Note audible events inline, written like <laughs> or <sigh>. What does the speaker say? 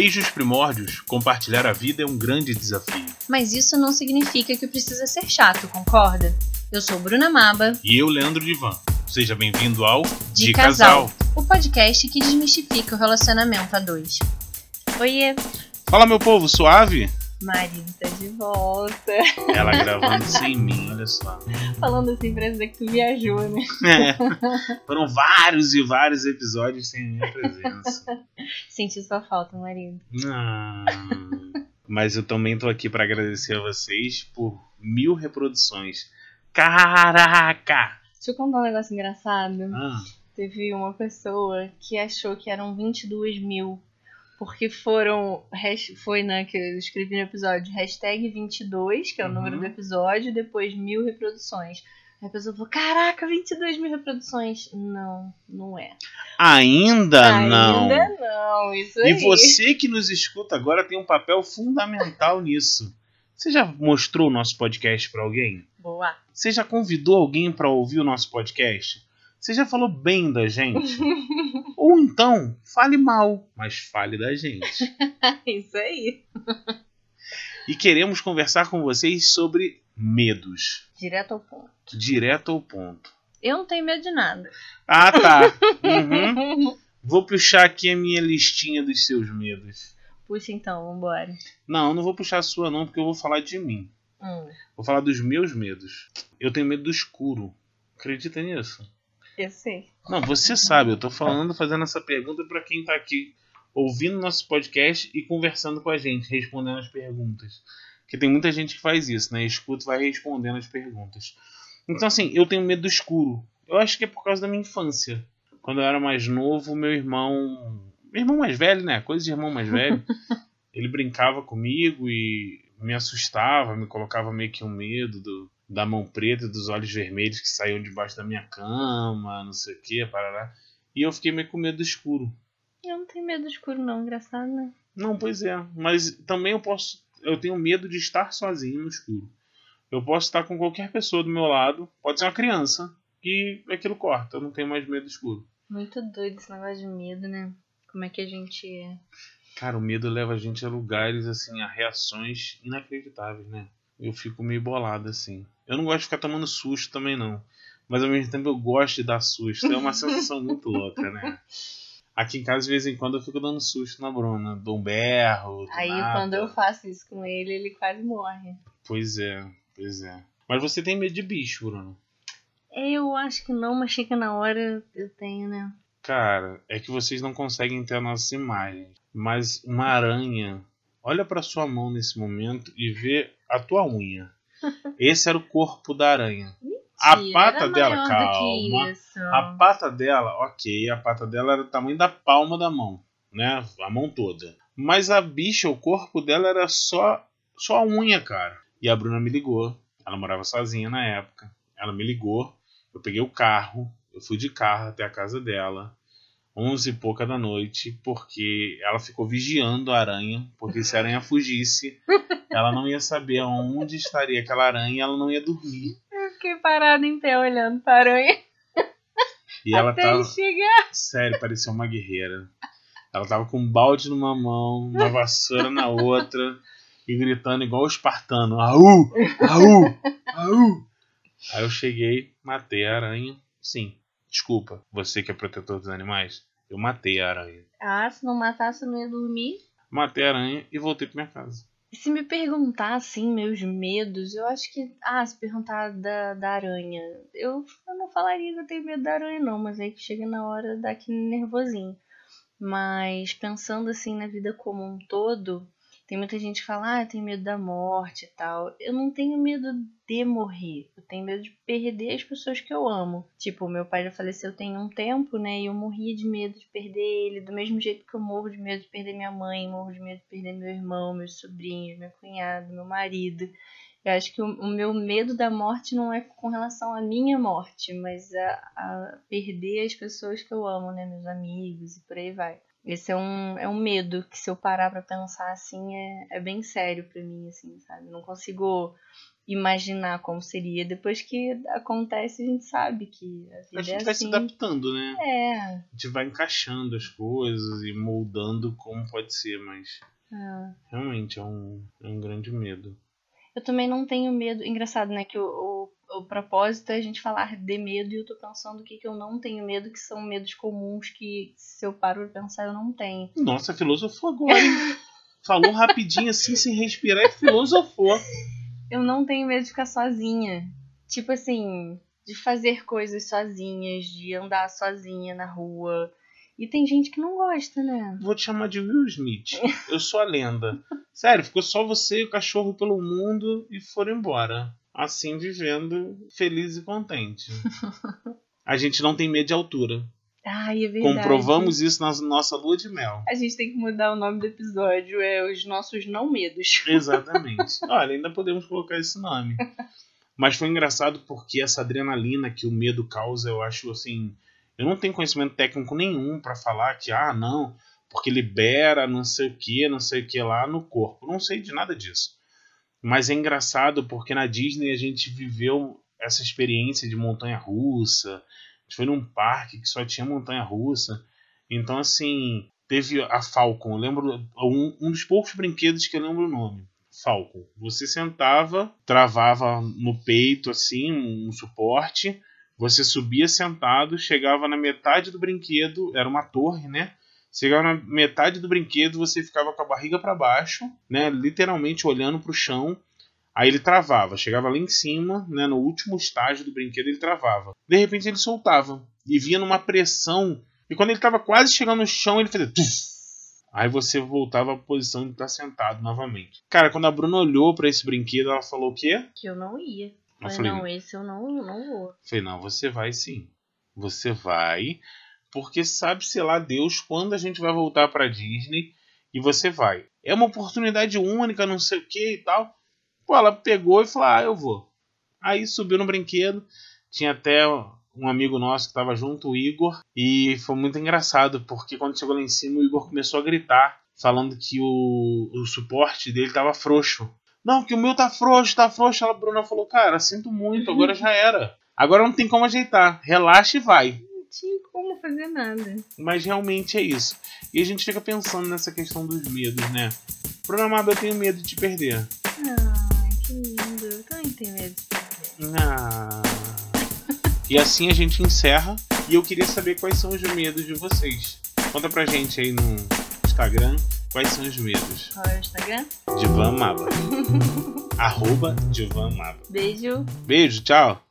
Desde os primórdios, compartilhar a vida é um grande desafio. Mas isso não significa que precisa ser chato, concorda? Eu sou Bruna Maba. E eu, Leandro Divan. Seja bem-vindo ao De, De Casal, Casal, o podcast que desmistifica o relacionamento a dois. Oiê! Fala, meu povo, suave? Marido tá de volta. Ela gravando sem mim, olha só. Falando assim, parece que tu viajou, né? É. Foram vários e vários episódios sem minha presença. Senti sua falta, marido. Ah, mas eu também tô aqui para agradecer a vocês por mil reproduções. Caraca! Deixa eu contar um negócio engraçado. Ah. Teve uma pessoa que achou que eram 22 mil porque foram. Foi, né, que eu escrevi no episódio, hashtag 22, que é o uhum. número do episódio, depois mil reproduções. Aí a pessoa falou: Caraca, 22 mil reproduções. Não, não é. Ainda, Ainda não. Ainda não, isso aí. E você que nos escuta agora tem um papel fundamental nisso. Você já mostrou o nosso podcast para alguém? Boa. Você já convidou alguém para ouvir o nosso podcast? Você já falou bem da gente? <laughs> Ou então, fale mal, mas fale da gente. <laughs> Isso aí. E queremos conversar com vocês sobre medos. Direto ao ponto. Direto ao ponto. Eu não tenho medo de nada. Ah, tá. <laughs> Uhum. Vou puxar aqui a minha listinha dos seus medos. Puxa então, vambora. Não, não vou puxar a sua não, porque eu vou falar de mim. Hum. Vou falar dos meus medos. Eu tenho medo do escuro. Acredita nisso? Eu sei. Não, você sabe, eu tô falando, fazendo essa pergunta para quem tá aqui ouvindo nosso podcast e conversando com a gente, respondendo as perguntas. Porque tem muita gente que faz isso, né? Escuta e vai respondendo as perguntas. Então, assim, eu tenho medo do escuro. Eu acho que é por causa da minha infância. Quando eu era mais novo, meu irmão. Meu irmão mais velho, né? Coisa de irmão mais velho. <laughs> ele brincava comigo e me assustava, me colocava meio que um medo do, da mão preta e dos olhos vermelhos que saíam debaixo da minha cama, não sei o que, parará. E eu fiquei meio com medo do escuro. Eu não tenho medo do escuro, não, engraçado, né? Não, pois é. Mas também eu posso. Eu tenho medo de estar sozinho no escuro. Eu posso estar com qualquer pessoa do meu lado, pode ser uma criança, e aquilo corta. Eu não tenho mais medo do escuro. Muito doido esse negócio de medo, né? Como é que a gente é. Cara, o medo leva a gente a lugares, assim, a reações inacreditáveis, né? Eu fico meio bolado, assim. Eu não gosto de ficar tomando susto também, não. Mas ao mesmo tempo eu gosto de dar susto. É uma <laughs> sensação muito louca, né? Aqui em casa, de vez em quando, eu fico dando susto na Bruna. Dou um berro. Aí nada. quando eu faço isso com ele, ele quase morre. Pois é, pois é. Mas você tem medo de bicho, Bruno? Eu acho que não, mas chega na hora eu tenho, né? Cara, é que vocês não conseguem ter a nossa imagem. Mas uma aranha, olha para sua mão nesse momento e vê a tua unha. Esse era o corpo da aranha. A pata dela, calma. A pata dela, ok, a pata dela era do tamanho da palma da mão, né? A mão toda. Mas a bicha, o corpo dela era só só a unha, cara. E a Bruna me ligou. Ela morava sozinha na época. Ela me ligou. Eu peguei o carro. Eu fui de carro até a casa dela. 11 e pouca da noite, porque ela ficou vigiando a aranha, porque se a aranha fugisse, ela não ia saber onde estaria aquela aranha e ela não ia dormir. Eu fiquei parada em pé olhando para a aranha. E ela Até tava. chegar. Sério, parecia uma guerreira. Ela tava com um balde numa mão, uma vassoura na outra, e gritando igual o espartano: Aú! Aú! Aú! Aí eu cheguei, matei a aranha. Sim, desculpa, você que é protetor dos animais. Eu matei a aranha. Ah, se não matasse, eu não ia dormir. Matei a aranha e voltei pra minha casa. Se me perguntar, assim, meus medos, eu acho que. Ah, se perguntar da, da aranha. Eu, eu não falaria que eu tenho medo da aranha, não, mas aí que chega na hora dá aquele nervosinho. Mas pensando assim na vida como um todo, tem muita gente que fala, ah, eu tenho medo da morte e tal. Eu não tenho medo de morrer. Eu tenho medo de perder as pessoas que eu amo. Tipo, meu pai já faleceu tem um tempo, né? E eu morria de medo de perder ele. Do mesmo jeito que eu morro de medo de perder minha mãe, morro de medo de perder meu irmão, meus sobrinhos, meu cunhado, meu marido. Eu acho que o, meu medo da morte não é com relação à minha morte, mas a, a perder as pessoas que eu amo, né? Meus amigos e por aí vai. Esse é um, é um medo que se eu parar pra pensar assim é, é bem sério pra mim, assim, sabe? Não consigo imaginar como seria. Depois que acontece, a gente sabe que a vida A gente é vai assim. se adaptando, né? É, A gente vai encaixando as coisas e moldando como pode ser, mas é. realmente é um, é um grande medo. Eu também não tenho medo. Engraçado, né? Que o, o, propósito é a gente falar de medo e eu tô pensando o que, que eu não tenho medo, que são medos comuns que, se eu paro pra pensar, eu não tenho. Nossa, filosofou agora, hein? <laughs> Falou rapidinho assim, sem respirar e filosofou. Eu não tenho medo de ficar sozinha. Tipo assim, de fazer coisas sozinhas, de andar sozinha na rua. E tem gente que não gosta, né? Vou te chamar de Will Smith. Eu sou a lenda. Sério, ficou só você e o cachorro pelo mundo e foram embora. Assim, vivendo feliz e contente. A gente não tem medo de altura. Ai, é verdade. Comprovamos isso na nossa lua de mel. A gente tem que mudar o nome do episódio, é os nossos não medos. <laughs> Exatamente. Olha, ainda podemos colocar esse nome. Mas foi engraçado porque essa adrenalina que o medo causa, eu acho assim. Eu não tenho conhecimento técnico nenhum pra falar que, ah, não, porque libera não sei o que, não sei o que lá no corpo. Não sei de nada disso. Mas é engraçado porque na Disney a gente viveu essa experiência de montanha russa. A gente foi num parque que só tinha montanha russa. Então, assim, teve a Falcon. Eu lembro um, um dos poucos brinquedos que eu lembro o nome. Falcon. Você sentava, travava no peito assim um suporte, você subia sentado, chegava na metade do brinquedo, era uma torre, né? Chegava na metade do brinquedo, você ficava com a barriga para baixo, né? Literalmente olhando para o chão. Aí ele travava, chegava lá em cima, né? No último estágio do brinquedo ele travava. De repente ele soltava e vinha numa pressão. E quando ele estava quase chegando no chão, ele fazia. Tuf! Aí você voltava à posição de estar sentado novamente. Cara, quando a Bruna olhou para esse brinquedo, ela falou o quê? Que eu não ia. Eu Falei, não, esse eu não, não vou. Falei, não, você vai sim. Você vai, porque sabe-se lá Deus quando a gente vai voltar pra Disney e você vai. É uma oportunidade única, não sei o que e tal. Pô, ela pegou e falou, ah, eu vou. Aí subiu no brinquedo, tinha até um amigo nosso que tava junto, o Igor, e foi muito engraçado, porque quando chegou lá em cima, o Igor começou a gritar, falando que o, o suporte dele tava frouxo. Não, que o meu tá frouxo, tá frouxo. Ela, Bruna, falou, cara, sinto muito, agora <laughs> já era. Agora não tem como ajeitar. Relaxa e vai. Como fazer nada. Mas realmente é isso. E a gente fica pensando nessa questão dos medos, né? Bruna Amado, eu tenho medo de te perder. Ai, que lindo. Eu também tenho medo de perder. Ah. E assim a gente encerra. E eu queria saber quais são os medos de vocês. Conta pra gente aí no Instagram quais são os medos. Qual é o Instagram? Divan Maba. <laughs> Arroba Divan Maba. Beijo. Beijo, tchau.